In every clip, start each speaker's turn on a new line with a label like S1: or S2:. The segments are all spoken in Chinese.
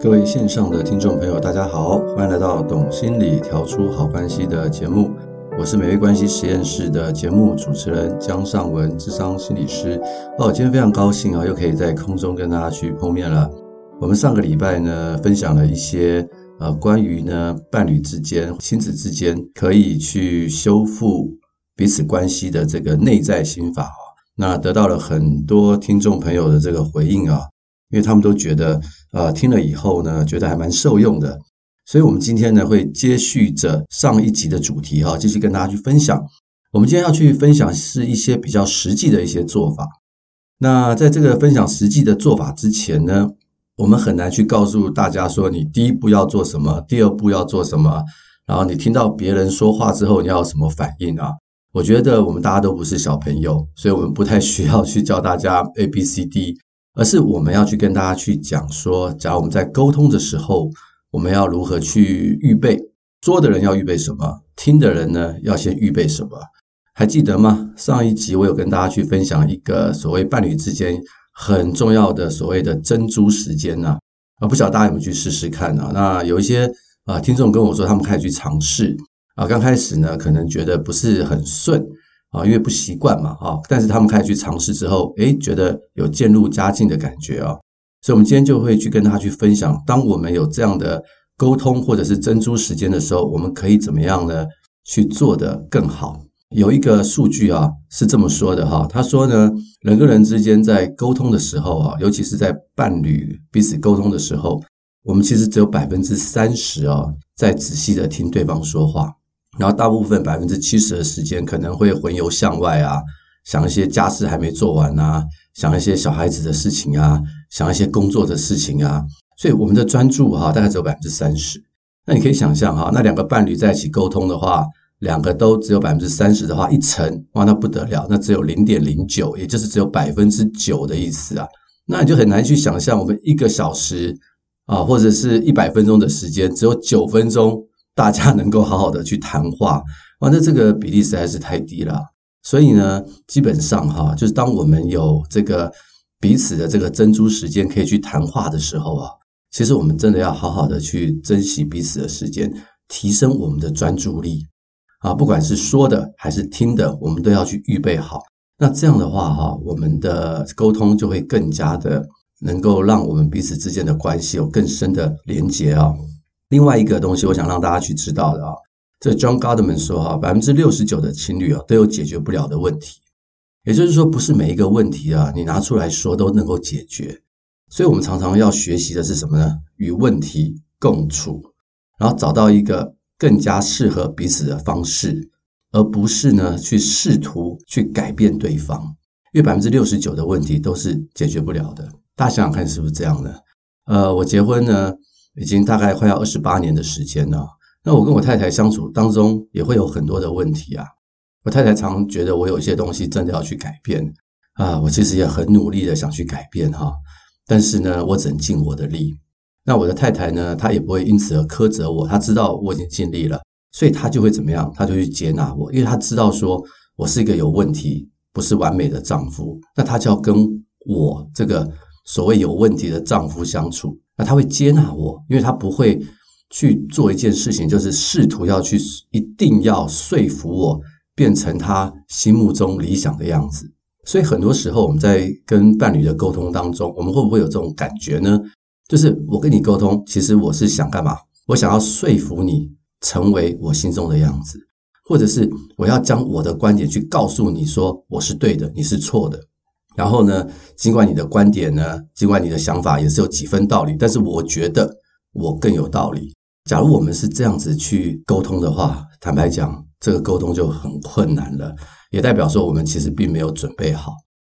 S1: 各位线上的听众朋友，大家好，欢迎来到《懂心理调出好关系》的节目。我是美味关系实验室的节目主持人江尚文，智商心理师。哦，今天非常高兴啊，又可以在空中跟大家去碰面了。我们上个礼拜呢，分享了一些呃关于呢伴侣之间、亲子之间可以去修复彼此关系的这个内在心法啊，那得到了很多听众朋友的这个回应啊。因为他们都觉得，呃，听了以后呢，觉得还蛮受用的，所以我们今天呢会接续着上一集的主题哈，继续跟大家去分享。我们今天要去分享是一些比较实际的一些做法。那在这个分享实际的做法之前呢，我们很难去告诉大家说，你第一步要做什么，第二步要做什么，然后你听到别人说话之后你要有什么反应啊？我觉得我们大家都不是小朋友，所以我们不太需要去教大家 A B C D。而是我们要去跟大家去讲说，假如我们在沟通的时候，我们要如何去预备？说的人要预备什么？听的人呢，要先预备什么？还记得吗？上一集我有跟大家去分享一个所谓伴侣之间很重要的所谓的珍珠时间呢，啊，不晓得大家有没有去试试看呢？那有一些啊听众跟我说，他们开始去尝试啊，刚开始呢，可能觉得不是很顺。啊，因为不习惯嘛，啊，但是他们开始去尝试之后，诶，觉得有渐入佳境的感觉啊，所以，我们今天就会去跟他去分享，当我们有这样的沟通或者是珍珠时间的时候，我们可以怎么样呢？去做得更好。有一个数据啊，是这么说的哈，他说呢，人跟人之间在沟通的时候啊，尤其是在伴侣彼此沟通的时候，我们其实只有百分之三十啊，在仔细的听对方说话。然后大部分百分之七十的时间可能会魂游向外啊，想一些家事还没做完啊，想一些小孩子的事情啊，想一些工作的事情啊，所以我们的专注哈大概只有百分之三十。那你可以想象哈，那两个伴侣在一起沟通的话，两个都只有百分之三十的话，一乘哇那不得了，那只有零点零九，也就是只有百分之九的意思啊。那你就很难去想象，我们一个小时啊或者是一百分钟的时间，只有九分钟。大家能够好好的去谈话，哇，那这个比例实在是太低了。所以呢，基本上哈，就是当我们有这个彼此的这个珍珠时间可以去谈话的时候啊，其实我们真的要好好的去珍惜彼此的时间，提升我们的专注力啊，不管是说的还是听的，我们都要去预备好。那这样的话哈，我们的沟通就会更加的能够让我们彼此之间的关系有更深的连结啊。另外一个东西，我想让大家去知道的啊，这 John Gottman 说哈，百分之六十九的情侣啊都有解决不了的问题，也就是说，不是每一个问题啊，你拿出来说都能够解决。所以，我们常常要学习的是什么呢？与问题共处，然后找到一个更加适合彼此的方式，而不是呢去试图去改变对方。因为百分之六十九的问题都是解决不了的。大家想想看，是不是这样呢？呃，我结婚呢。已经大概快要二十八年的时间了。那我跟我太太相处当中也会有很多的问题啊。我太太常觉得我有一些东西真的要去改变啊。我其实也很努力的想去改变哈，但是呢，我只能尽我的力。那我的太太呢，她也不会因此而苛责我。她知道我已经尽力了，所以她就会怎么样？她就去接纳我，因为她知道说我是一个有问题、不是完美的丈夫。那她就要跟我这个所谓有问题的丈夫相处。那他会接纳我，因为他不会去做一件事情，就是试图要去一定要说服我变成他心目中理想的样子。所以很多时候我们在跟伴侣的沟通当中，我们会不会有这种感觉呢？就是我跟你沟通，其实我是想干嘛？我想要说服你成为我心中的样子，或者是我要将我的观点去告诉你说我是对的，你是错的。然后呢，尽管你的观点呢，尽管你的想法也是有几分道理，但是我觉得我更有道理。假如我们是这样子去沟通的话，坦白讲，这个沟通就很困难了，也代表说我们其实并没有准备好，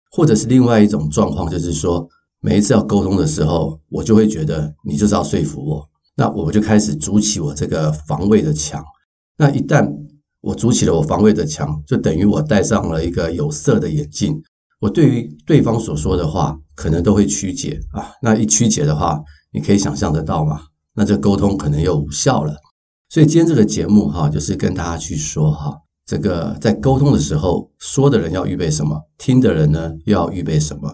S1: 或者是另外一种状况，就是说每一次要沟通的时候，我就会觉得你就是要说服我，那我就开始筑起我这个防卫的墙。那一旦我筑起了我防卫的墙，就等于我戴上了一个有色的眼镜，我对于对方所说的话可能都会曲解啊。那一曲解的话，你可以想象得到吗？那这沟通可能又无效了。所以今天这个节目哈，就是跟大家去说哈，这个在沟通的时候，说的人要预备什么，听的人呢又要预备什么。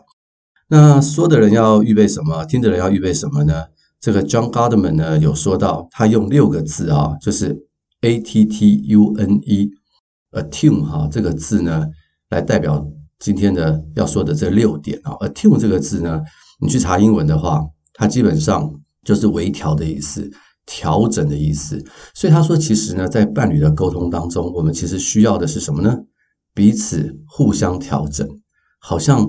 S1: 那说的人要预备什么，听的人要预备什么呢？这个 John Gottman 呢有说到，他用六个字啊，就是 A T T U N E，attune 哈这个字呢，来代表今天的要说的这六点啊。attune 这个字呢，你去查英文的话，它基本上就是微调的意思。调整的意思，所以他说，其实呢，在伴侣的沟通当中，我们其实需要的是什么呢？彼此互相调整，好像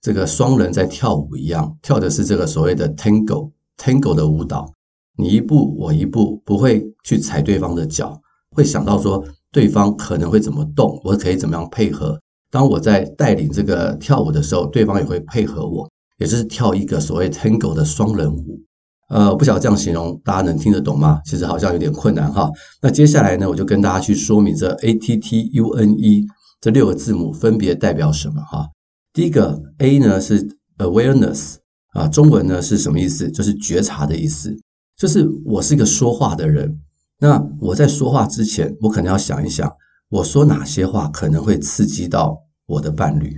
S1: 这个双人在跳舞一样，跳的是这个所谓的 tango，tango 的舞蹈，你一步我一步，不会去踩对方的脚，会想到说对方可能会怎么动，我可以怎么样配合。当我在带领这个跳舞的时候，对方也会配合我，也就是跳一个所谓 tango 的双人舞。呃，不晓得这样形容，大家能听得懂吗？其实好像有点困难哈。那接下来呢，我就跟大家去说明这 A T T U N E 这六个字母分别代表什么哈。第一个 A 呢是 Awareness 啊，中文呢是什么意思？就是觉察的意思。就是我是一个说话的人，那我在说话之前，我可能要想一想，我说哪些话可能会刺激到我的伴侣，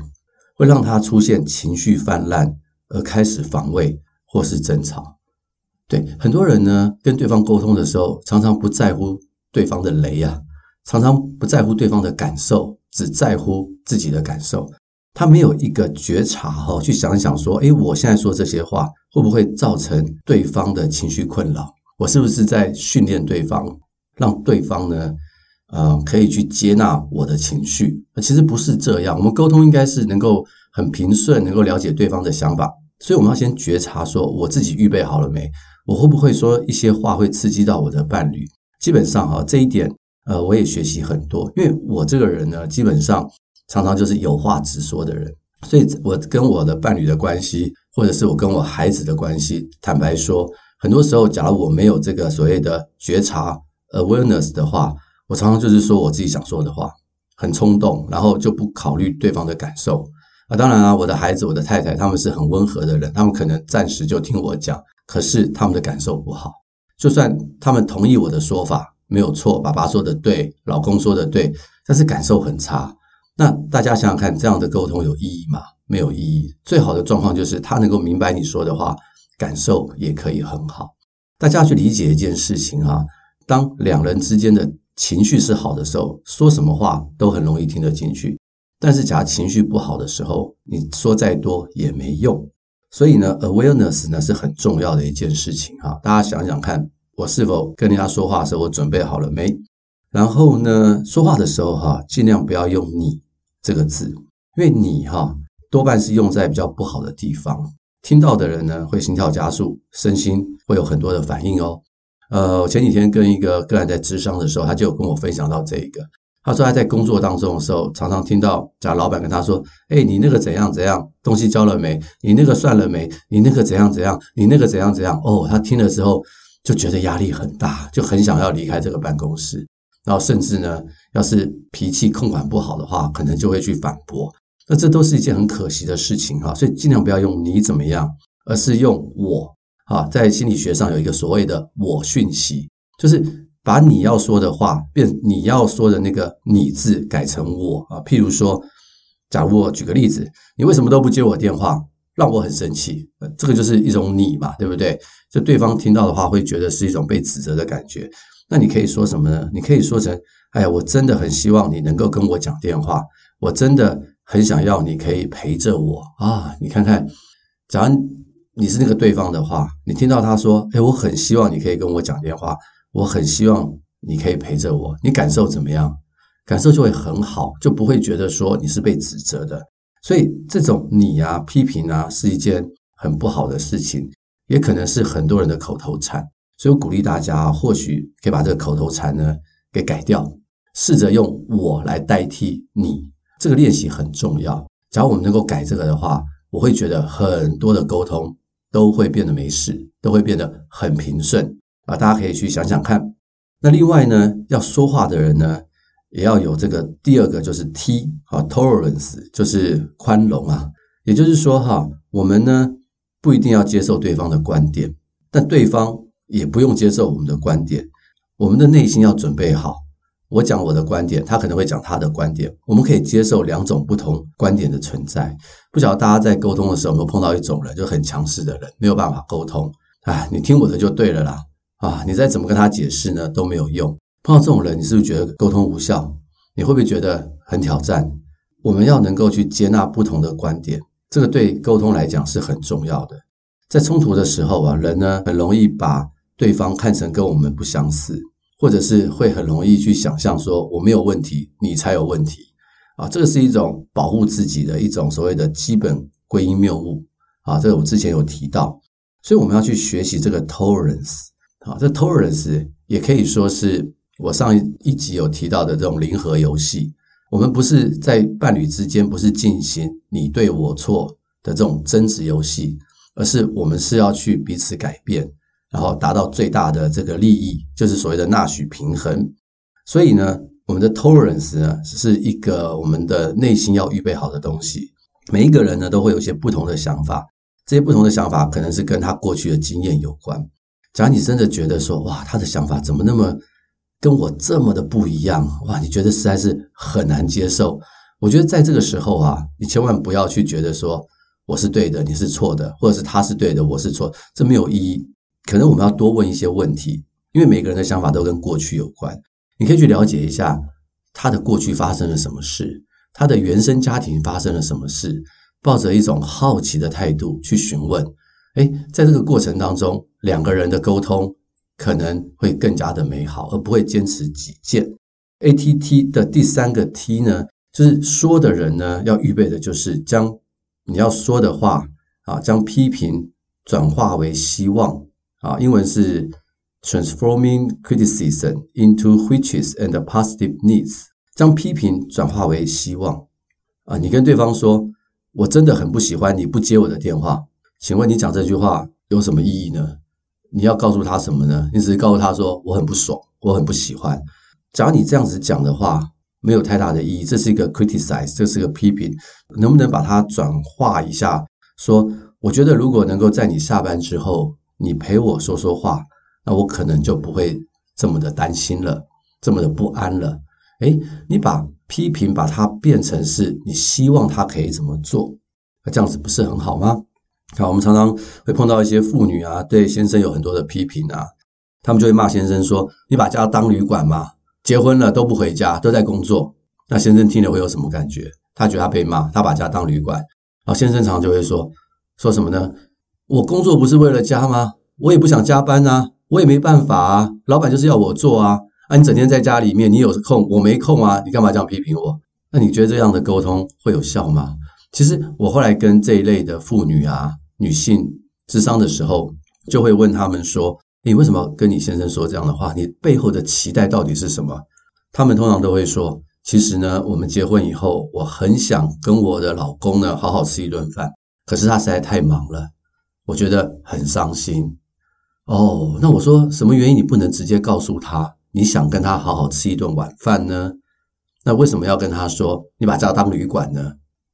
S1: 会让他出现情绪泛滥而开始防卫或是争吵。对很多人呢，跟对方沟通的时候，常常不在乎对方的雷啊，常常不在乎对方的感受，只在乎自己的感受。他没有一个觉察哈，去想一想说，诶，我现在说这些话会不会造成对方的情绪困扰？我是不是在训练对方，让对方呢，呃，可以去接纳我的情绪？其实不是这样，我们沟通应该是能够很平顺，能够了解对方的想法。所以我们要先觉察说，我自己预备好了没？我会不会说一些话会刺激到我的伴侣？基本上哈，这一点呃，我也学习很多，因为我这个人呢，基本上常常就是有话直说的人，所以我跟我的伴侣的关系，或者是我跟我孩子的关系，坦白说，很多时候，假如我没有这个所谓的觉察 awareness 的话，我常常就是说我自己想说的话，很冲动，然后就不考虑对方的感受。啊，当然啊，我的孩子、我的太太，他们是很温和的人，他们可能暂时就听我讲。可是他们的感受不好，就算他们同意我的说法没有错，爸爸说的对，老公说的对，但是感受很差。那大家想想看，这样的沟通有意义吗？没有意义。最好的状况就是他能够明白你说的话，感受也可以很好。大家要去理解一件事情啊，当两人之间的情绪是好的时候，说什么话都很容易听得进去。但是假如情绪不好的时候，你说再多也没用。所以呢，awareness 呢是很重要的一件事情哈。大家想想看，我是否跟人家说话的时候，我准备好了没？然后呢，说话的时候哈，尽量不要用“你”这个字，因为“你”哈多半是用在比较不好的地方，听到的人呢会心跳加速，身心会有很多的反应哦。呃，我前几天跟一个个案在咨商的时候，他就跟我分享到这一个。他说他在工作当中的时候，常常听到假老板跟他说：“哎，你那个怎样怎样，东西交了没？你那个算了没？你那个怎样怎样？你那个怎样怎样？”哦，他听了之后就觉得压力很大，就很想要离开这个办公室。然后甚至呢，要是脾气控管不好的话，可能就会去反驳。那这都是一件很可惜的事情哈。所以尽量不要用你怎么样，而是用我啊。在心理学上有一个所谓的我讯息，就是。把你要说的话变你要说的那个“你”字改成“我”啊，譬如说，假如我举个例子，你为什么都不接我电话，让我很生气？这个就是一种“你”嘛，对不对？就对方听到的话会觉得是一种被指责的感觉。那你可以说什么呢？你可以说成：“哎呀，我真的很希望你能够跟我讲电话，我真的很想要你可以陪着我啊！”你看看，假如你是那个对方的话，你听到他说：“哎，我很希望你可以跟我讲电话。”我很希望你可以陪着我，你感受怎么样？感受就会很好，就不会觉得说你是被指责的。所以这种你啊、批评啊，是一件很不好的事情，也可能是很多人的口头禅。所以我鼓励大家，或许可以把这个口头禅呢给改掉。试着用我来代替你，这个练习很重要。假如我们能够改这个的话，我会觉得很多的沟通都会变得没事，都会变得很平顺啊！大家可以去想想看。那另外呢，要说话的人呢，也要有这个第二个就是 T 啊，tolerance 就是宽容啊。也就是说哈，我们呢不一定要接受对方的观点，但对方也不用接受我们的观点。我们的内心要准备好，我讲我的观点，他可能会讲他的观点，我们可以接受两种不同观点的存在。不晓得大家在沟通的时候有没有碰到一种人，就很强势的人，没有办法沟通。哎，你听我的就对了啦。啊，你再怎么跟他解释呢，都没有用。碰到这种人，你是不是觉得沟通无效？你会不会觉得很挑战？我们要能够去接纳不同的观点，这个对沟通来讲是很重要的。在冲突的时候啊，人呢很容易把对方看成跟我们不相似，或者是会很容易去想象说我没有问题，你才有问题啊。这个是一种保护自己的一种所谓的基本归因谬误啊。这个我之前有提到，所以我们要去学习这个 tolerance。啊，这 tolerance 也可以说是我上一集有提到的这种零和游戏。我们不是在伴侣之间，不是进行你对我错的这种争执游戏，而是我们是要去彼此改变，然后达到最大的这个利益，就是所谓的纳许平衡。所以呢，我们的 tolerance 呢，是一个我们的内心要预备好的东西。每一个人呢，都会有一些不同的想法，这些不同的想法可能是跟他过去的经验有关。假如你真的觉得说，哇，他的想法怎么那么跟我这么的不一样？哇，你觉得实在是很难接受。我觉得在这个时候啊，你千万不要去觉得说我是对的，你是错的，或者是他是对的，我是错，这没有意义。可能我们要多问一些问题，因为每个人的想法都跟过去有关。你可以去了解一下他的过去发生了什么事，他的原生家庭发生了什么事，抱着一种好奇的态度去询问。哎，在这个过程当中，两个人的沟通可能会更加的美好，而不会坚持己见。ATT 的第三个 T 呢，就是说的人呢，要预备的就是将你要说的话啊，将批评转化为希望啊，英文是 transforming criticism into riches and positive needs，将批评转化为希望啊。你跟对方说，我真的很不喜欢你不接我的电话。请问你讲这句话有什么意义呢？你要告诉他什么呢？你只是告诉他说我很不爽，我很不喜欢。假如你这样子讲的话，没有太大的意义。这是一个 criticize，这是个批评。能不能把它转化一下？说我觉得如果能够在你下班之后，你陪我说说话，那我可能就不会这么的担心了，这么的不安了。诶，你把批评把它变成是你希望他可以怎么做，那这样子不是很好吗？好，我们常常会碰到一些妇女啊，对先生有很多的批评啊，他们就会骂先生说：“你把家当旅馆吗？结婚了都不回家，都在工作。”那先生听了会有什么感觉？他觉得他被骂，他把家当旅馆。然后先生常常就会说：“说什么呢？我工作不是为了家吗？我也不想加班啊，我也没办法啊，老板就是要我做啊。啊，你整天在家里面，你有空，我没空啊，你干嘛这样批评我？那你觉得这样的沟通会有效吗？其实我后来跟这一类的妇女啊。女性咨商的时候，就会问他们说：“你为什么跟你先生说这样的话？你背后的期待到底是什么？”他们通常都会说：“其实呢，我们结婚以后，我很想跟我的老公呢好好吃一顿饭，可是他实在太忙了，我觉得很伤心。”哦，那我说什么原因你不能直接告诉他你想跟他好好吃一顿晚饭呢？那为什么要跟他说你把家当旅馆呢？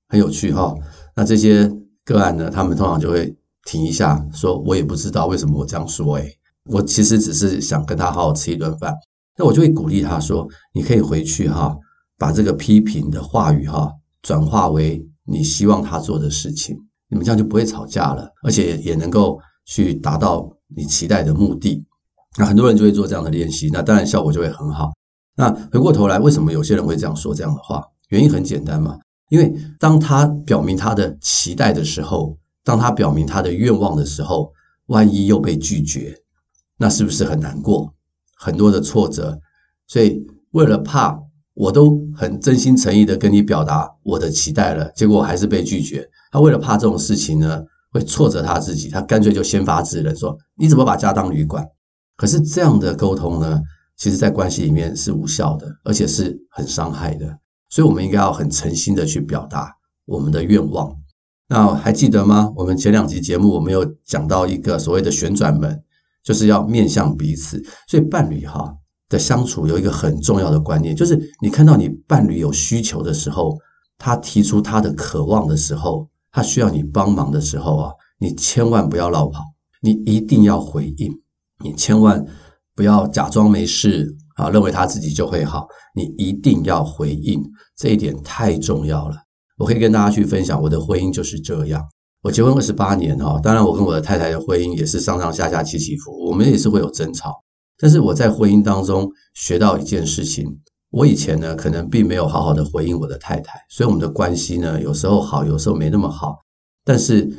S1: 很有趣哈、那这些。个案呢，他们通常就会停一下，说：“我也不知道为什么我这样说。”诶，我其实只是想跟他好好吃一顿饭。那我就会鼓励他说：“你可以回去哈，把这个批评的话语哈转化为你希望他做的事情，你们这样就不会吵架了，而且也能够去达到你期待的目的。”那很多人就会做这样的练习，那当然效果就会很好。那回过头来，为什么有些人会这样说这样的话？原因很简单嘛。因为当他表明他的期待的时候，当他表明他的愿望的时候，万一又被拒绝，那是不是很难过？很多的挫折。所以为了怕我都很真心诚意的跟你表达我的期待了，结果还是被拒绝。他为了怕这种事情呢，会挫折他自己，他干脆就先发制人说：“你怎么把家当旅馆？”可是这样的沟通呢，其实在关系里面是无效的，而且是很伤害的。所以，我们应该要很诚心的去表达我们的愿望。那还记得吗？我们前两集节目，我们有讲到一个所谓的旋转门，就是要面向彼此。所以，伴侣哈的相处有一个很重要的观念，就是你看到你伴侣有需求的时候，他提出他的渴望的时候，他需要你帮忙的时候啊，你千万不要落跑，你一定要回应，你千万不要假装没事。啊，认为他自己就会好，你一定要回应，这一点太重要了。我可以跟大家去分享，我的婚姻就是这样。我结婚二十八年哈，当然我跟我的太太的婚姻也是上上下下起起伏，我们也是会有争吵。但是我在婚姻当中学到一件事情，我以前呢可能并没有好好的回应我的太太，所以我们的关系呢有时候好，有时候没那么好。但是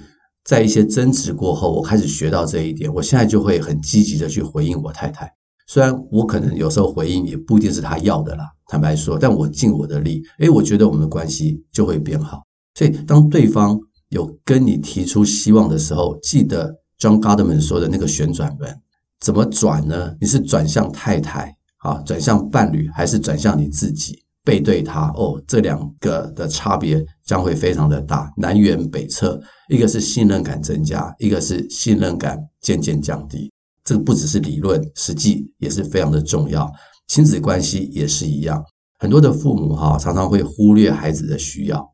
S1: 在一些争执过后，我开始学到这一点，我现在就会很积极的去回应我太太。虽然我可能有时候回应也不一定是他要的啦，坦白说，但我尽我的力，诶，我觉得我们的关系就会变好。所以，当对方有跟你提出希望的时候，记得 John Godman 说的那个旋转门怎么转呢？你是转向太太啊，转向伴侣，还是转向你自己背对他？哦，这两个的差别将会非常的大，南辕北辙。一个是信任感增加，一个是信任感渐渐降低。这个不只是理论，实际也是非常的重要。亲子关系也是一样，很多的父母哈常常会忽略孩子的需要，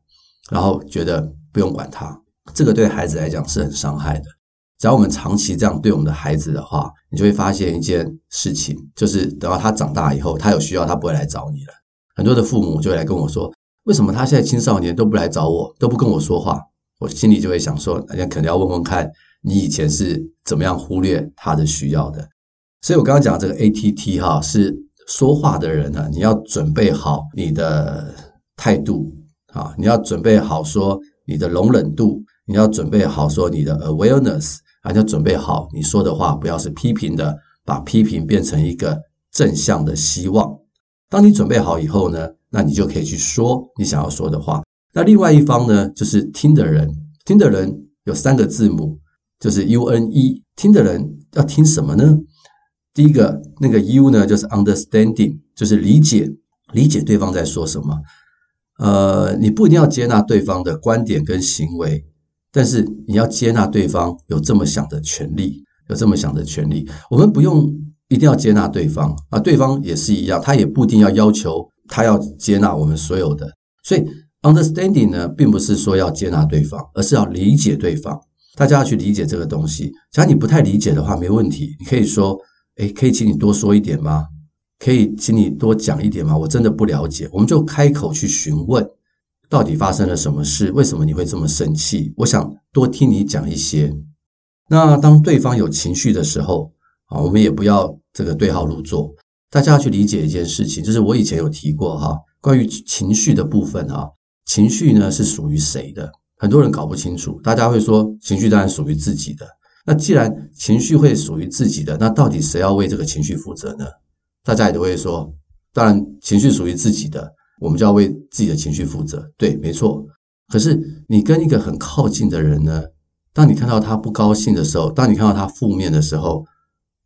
S1: 然后觉得不用管他，这个对孩子来讲是很伤害的。只要我们长期这样对我们的孩子的话，你就会发现一件事情，就是等到他长大以后，他有需要他不会来找你了。很多的父母就会来跟我说，为什么他现在青少年都不来找我，都不跟我说话？我心里就会想说，大家可能要问问看。你以前是怎么样忽略他的需要的？所以我刚刚讲这个 ATT 哈，是说话的人呢，你要准备好你的态度啊，你要准备好说你的容忍度，你要准备好说你的 awareness 啊，你要准备好你说的话不要是批评的，把批评变成一个正向的希望。当你准备好以后呢，那你就可以去说你想要说的话。那另外一方呢，就是听的人，听的人有三个字母。就是 U N E，听的人要听什么呢？第一个那个 U 呢，就是 Understanding，就是理解，理解对方在说什么。呃，你不一定要接纳对方的观点跟行为，但是你要接纳对方有这么想的权利，有这么想的权利。我们不用一定要接纳对方啊，对方也是一样，他也不一定要要求他要接纳我们所有的。所以 Understanding 呢，并不是说要接纳对方，而是要理解对方。大家要去理解这个东西。假如你不太理解的话，没问题，你可以说：“诶，可以请你多说一点吗？可以请你多讲一点吗？我真的不了解。”我们就开口去询问，到底发生了什么事？为什么你会这么生气？我想多听你讲一些。那当对方有情绪的时候，啊，我们也不要这个对号入座。大家要去理解一件事情，就是我以前有提过哈，关于情绪的部分哈，情绪呢是属于谁的？很多人搞不清楚，大家会说情绪当然属于自己的。那既然情绪会属于自己的，那到底谁要为这个情绪负责呢？大家也都会说，当然情绪属于自己的，我们就要为自己的情绪负责。对，没错。可是你跟一个很靠近的人呢，当你看到他不高兴的时候，当你看到他负面的时候，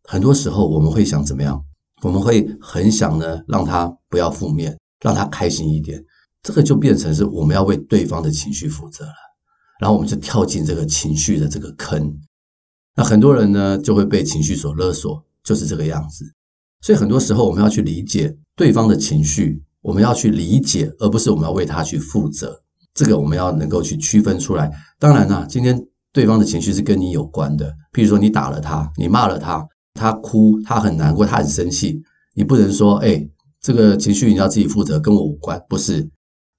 S1: 很多时候我们会想怎么样？我们会很想呢，让他不要负面，让他开心一点。这个就变成是我们要为对方的情绪负责了，然后我们就跳进这个情绪的这个坑。那很多人呢就会被情绪所勒索，就是这个样子。所以很多时候我们要去理解对方的情绪，我们要去理解，而不是我们要为他去负责。这个我们要能够去区分出来。当然啦，今天对方的情绪是跟你有关的，譬如说你打了他，你骂了他，他哭，他很难过，他很生气，你不能说，哎，这个情绪你要自己负责，跟我无关，不是。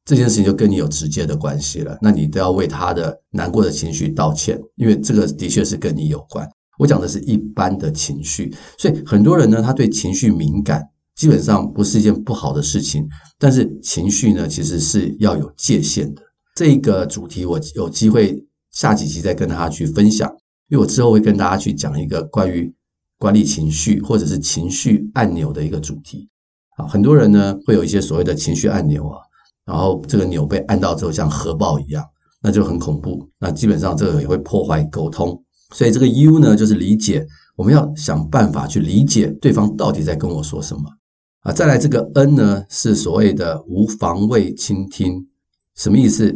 S1: 这件事情就跟你有直接的关系了，那你都要为他的难过的情绪道歉，因为这个的确是跟你有关。我讲的是一般的情绪，所以很多人呢，他对情绪敏感，基本上不是一件不好的事情。但是情绪呢，其实是要有界限的。这个主题我有机会下几集再跟大家去分享，因为我之后会跟大家去讲一个关于管理情绪或者是情绪按钮的一个主题。啊，很多人呢会有一些所谓的情绪按钮啊。然后这个钮被按到之后，像核爆一样，那就很恐怖。那基本上这个也会破坏沟通。所以这个 U 呢，就是理解，我们要想办法去理解对方到底在跟我说什么啊。再来这个 N 呢，是所谓的无防卫倾听，什么意思？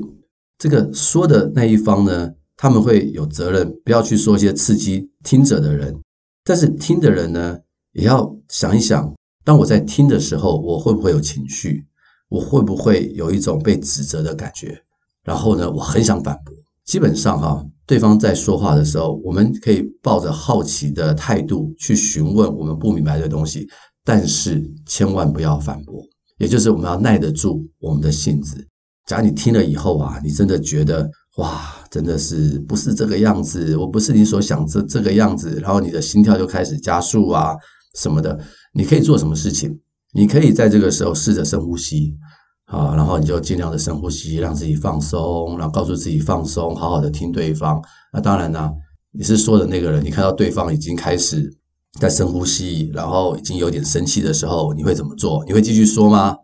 S1: 这个说的那一方呢，他们会有责任，不要去说一些刺激听者的人，但是听的人呢，也要想一想，当我在听的时候，我会不会有情绪？我会不会有一种被指责的感觉？然后呢，我很想反驳。基本上哈，对方在说话的时候，我们可以抱着好奇的态度去询问我们不明白的东西，但是千万不要反驳。也就是我们要耐得住我们的性子。假如你听了以后啊，你真的觉得哇，真的是不是这个样子？我不是你所想这这个样子，然后你的心跳就开始加速啊什么的。你可以做什么事情？你可以在这个时候试着深呼吸。啊，然后你就尽量的深呼吸，让自己放松，然后告诉自己放松，好好的听对方。那当然呢，你是说的那个人，你看到对方已经开始在深呼吸，然后已经有点生气的时候，你会怎么做？你会继续说吗？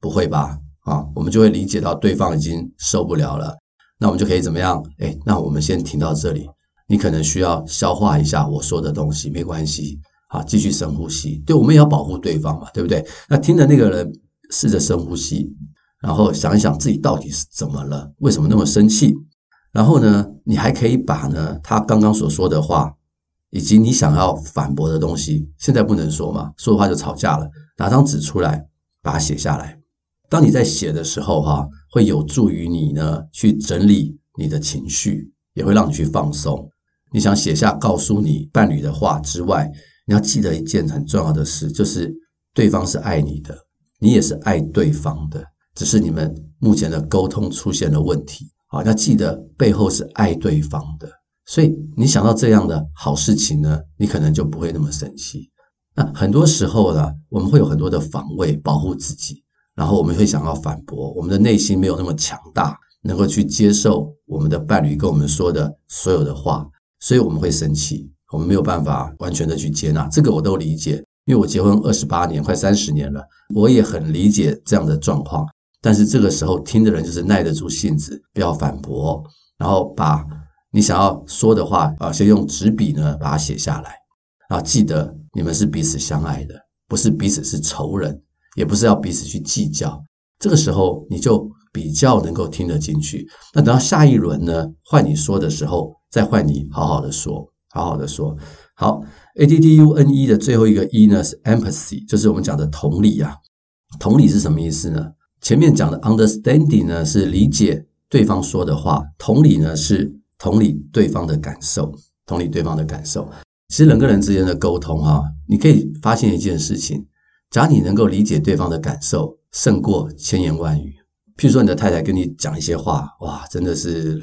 S1: 不会吧？啊，我们就会理解到对方已经受不了了。那我们就可以怎么样？哎，那我们先停到这里。你可能需要消化一下我说的东西，没关系。好，继续深呼吸。对，我们也要保护对方嘛，对不对？那听的那个人。试着深呼吸，然后想一想自己到底是怎么了，为什么那么生气？然后呢，你还可以把呢他刚刚所说的话，以及你想要反驳的东西，现在不能说嘛，说的话就吵架了。拿张纸出来，把它写下来。当你在写的时候，哈，会有助于你呢去整理你的情绪，也会让你去放松。你想写下告诉你伴侣的话之外，你要记得一件很重要的事，就是对方是爱你的。你也是爱对方的，只是你们目前的沟通出现了问题。好，要记得背后是爱对方的，所以你想到这样的好事情呢，你可能就不会那么生气。那很多时候呢，我们会有很多的防卫，保护自己，然后我们会想要反驳，我们的内心没有那么强大，能够去接受我们的伴侣跟我们说的所有的话，所以我们会生气，我们没有办法完全的去接纳。这个我都理解。因为我结婚二十八年，快三十年了，我也很理解这样的状况。但是这个时候听的人就是耐得住性子，不要反驳，然后把你想要说的话啊，先用纸笔呢把它写下来啊。记得你们是彼此相爱的，不是彼此是仇人，也不是要彼此去计较。这个时候你就比较能够听得进去。那等到下一轮呢，换你说的时候，再换你好好的说，好好的说。好，A D D U N E 的最后一个 E 呢是 empathy，就是我们讲的同理啊。同理是什么意思呢？前面讲的 understanding 呢是理解对方说的话，同理呢是同理对方的感受，同理对方的感受。其实人跟人之间的沟通哈，你可以发现一件事情，假如你能够理解对方的感受，胜过千言万语。譬如说你的太太跟你讲一些话，哇，真的是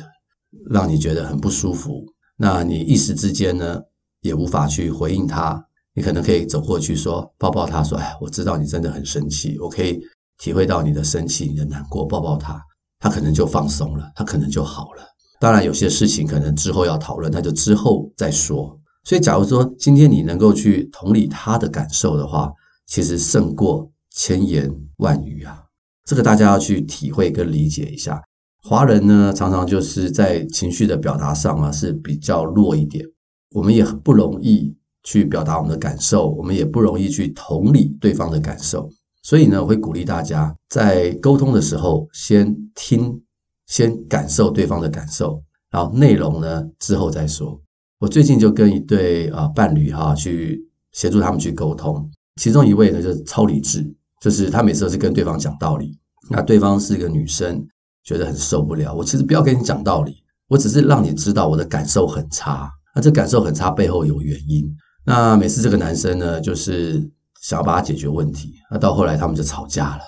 S1: 让你觉得很不舒服，那你一时之间呢，也无法去回应他，你可能可以走过去说，抱抱他说：“哎，我知道你真的很生气，我可以体会到你的生气、你的难过。”抱抱他，他可能就放松了，他可能就好了。当然，有些事情可能之后要讨论，那就之后再说。所以，假如说今天你能够去同理他的感受的话，其实胜过千言万语啊！这个大家要去体会跟理解一下。华人呢，常常就是在情绪的表达上啊，是比较弱一点。我们也不容易去表达我们的感受，我们也不容易去同理对方的感受。所以呢，我会鼓励大家在沟通的时候，先听，先感受对方的感受，然后内容呢之后再说。我最近就跟一对啊伴侣哈去协助他们去沟通，其中一位呢就是超理智，就是他每次都是跟对方讲道理。那对方是一个女生，觉得很受不了。我其实不要跟你讲道理，我只是让你知道我的感受很差。那这感受很差，背后有原因。那每次这个男生呢，就是想要帮他解决问题。那到后来他们就吵架了。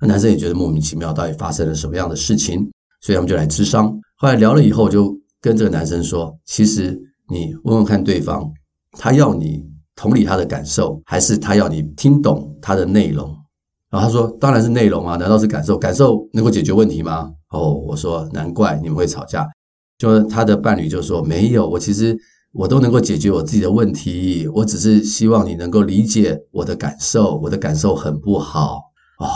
S1: 那男生也觉得莫名其妙，到底发生了什么样的事情？所以他们就来咨商。后来聊了以后，就跟这个男生说：“其实你问问看对方，他要你同理他的感受，还是他要你听懂他的内容？”然后他说：“当然是内容啊，难道是感受？感受能够解决问题吗？”哦，我说：“难怪你们会吵架。”就他的伴侣就说：“没有，我其实。”我都能够解决我自己的问题，我只是希望你能够理解我的感受，我的感受很不好哦。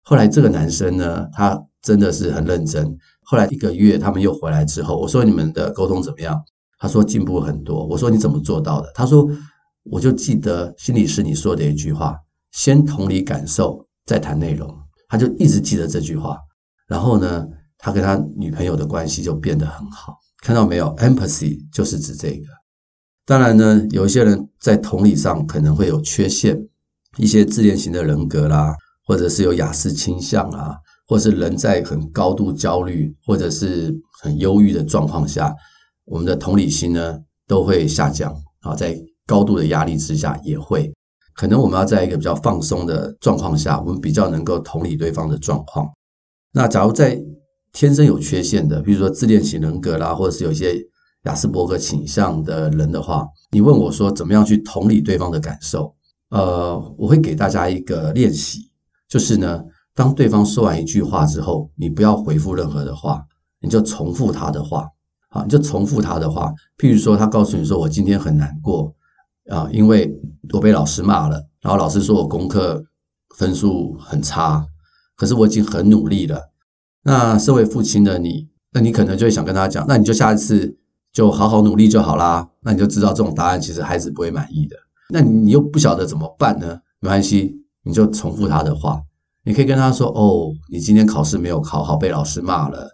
S1: 后来这个男生呢，他真的是很认真。后来一个月，他们又回来之后，我说你们的沟通怎么样？他说进步很多。我说你怎么做到的？他说我就记得心理师你说的一句话：先同理感受，再谈内容。他就一直记得这句话。然后呢，他跟他女朋友的关系就变得很好。看到没有？Empathy 就是指这个。当然呢，有一些人在同理上可能会有缺陷，一些自恋型的人格啦，或者是有雅思倾向啊，或是人在很高度焦虑或者是很忧郁的状况下，我们的同理心呢都会下降啊，在高度的压力之下也会。可能我们要在一个比较放松的状况下，我们比较能够同理对方的状况。那假如在天生有缺陷的，比如说自恋型人格啦，或者是有一些。亚斯伯格倾向的人的话，你问我说怎么样去同理对方的感受？呃，我会给大家一个练习，就是呢，当对方说完一句话之后，你不要回复任何的话，你就重复他的话，好，你就重复他的话。譬如说，他告诉你说：“我今天很难过啊，因为我被老师骂了，然后老师说我功课分数很差，可是我已经很努力了。”那身为父亲的你，那你可能就会想跟他讲：“那你就下一次。”就好好努力就好啦，那你就知道这种答案其实孩子不会满意的。那你又不晓得怎么办呢？没关系，你就重复他的话。你可以跟他说：“哦，你今天考试没有考好，被老师骂了，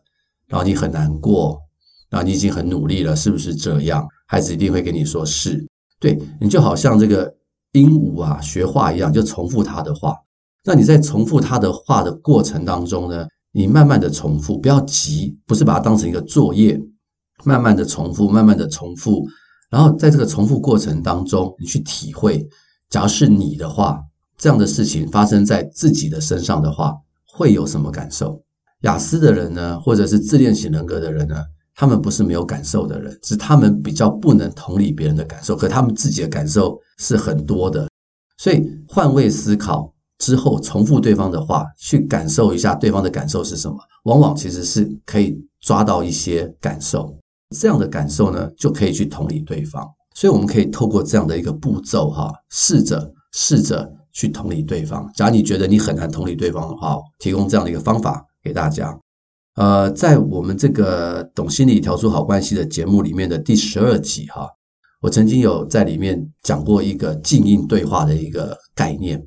S1: 然后你很难过，然后你已经很努力了，是不是这样？”孩子一定会跟你说：“是。”对，你就好像这个鹦鹉啊学话一样，就重复他的话。那你在重复他的话的过程当中呢，你慢慢的重复，不要急，不是把它当成一个作业。慢慢的重复，慢慢的重复，然后在这个重复过程当中，你去体会，假如是你的话，这样的事情发生在自己的身上的话，会有什么感受？雅斯的人呢，或者是自恋型人格的人呢，他们不是没有感受的人，是他们比较不能同理别人的感受，可他们自己的感受是很多的，所以换位思考之后，重复对方的话，去感受一下对方的感受是什么，往往其实是可以抓到一些感受。这样的感受呢，就可以去同理对方。所以我们可以透过这样的一个步骤，哈，试着试着去同理对方。假如你觉得你很难同理对方的话，提供这样的一个方法给大家。呃，在我们这个懂心理调出好关系的节目里面的第十二集，哈，我曾经有在里面讲过一个静音对话的一个概念。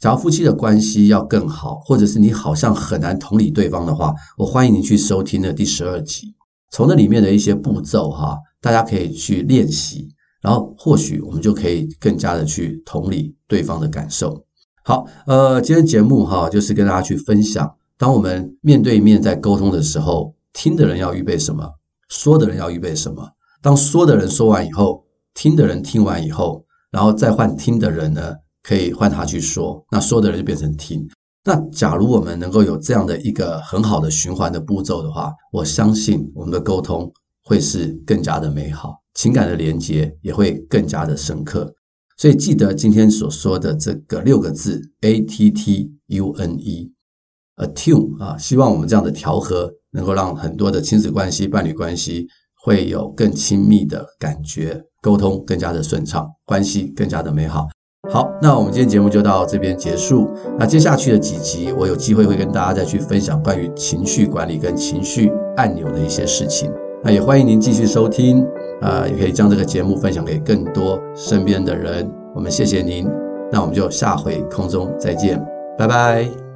S1: 假如夫妻的关系要更好，或者是你好像很难同理对方的话，我欢迎你去收听的第十二集。从那里面的一些步骤哈，大家可以去练习，然后或许我们就可以更加的去同理对方的感受。好，呃，今天节目哈，就是跟大家去分享，当我们面对面在沟通的时候，听的人要预备什么，说的人要预备什么。当说的人说完以后，听的人听完以后，然后再换听的人呢，可以换他去说，那说的人就变成听。那假如我们能够有这样的一个很好的循环的步骤的话，我相信我们的沟通会是更加的美好，情感的连接也会更加的深刻。所以记得今天所说的这个六个字 A T T U N E，attune 啊，希望我们这样的调和能够让很多的亲子关系、伴侣关系会有更亲密的感觉，沟通更加的顺畅，关系更加的美好。好，那我们今天节目就到这边结束。那接下去的几集，我有机会会跟大家再去分享关于情绪管理跟情绪按钮的一些事情。那也欢迎您继续收听，啊、也可以将这个节目分享给更多身边的人。我们谢谢您，那我们就下回空中再见，拜拜。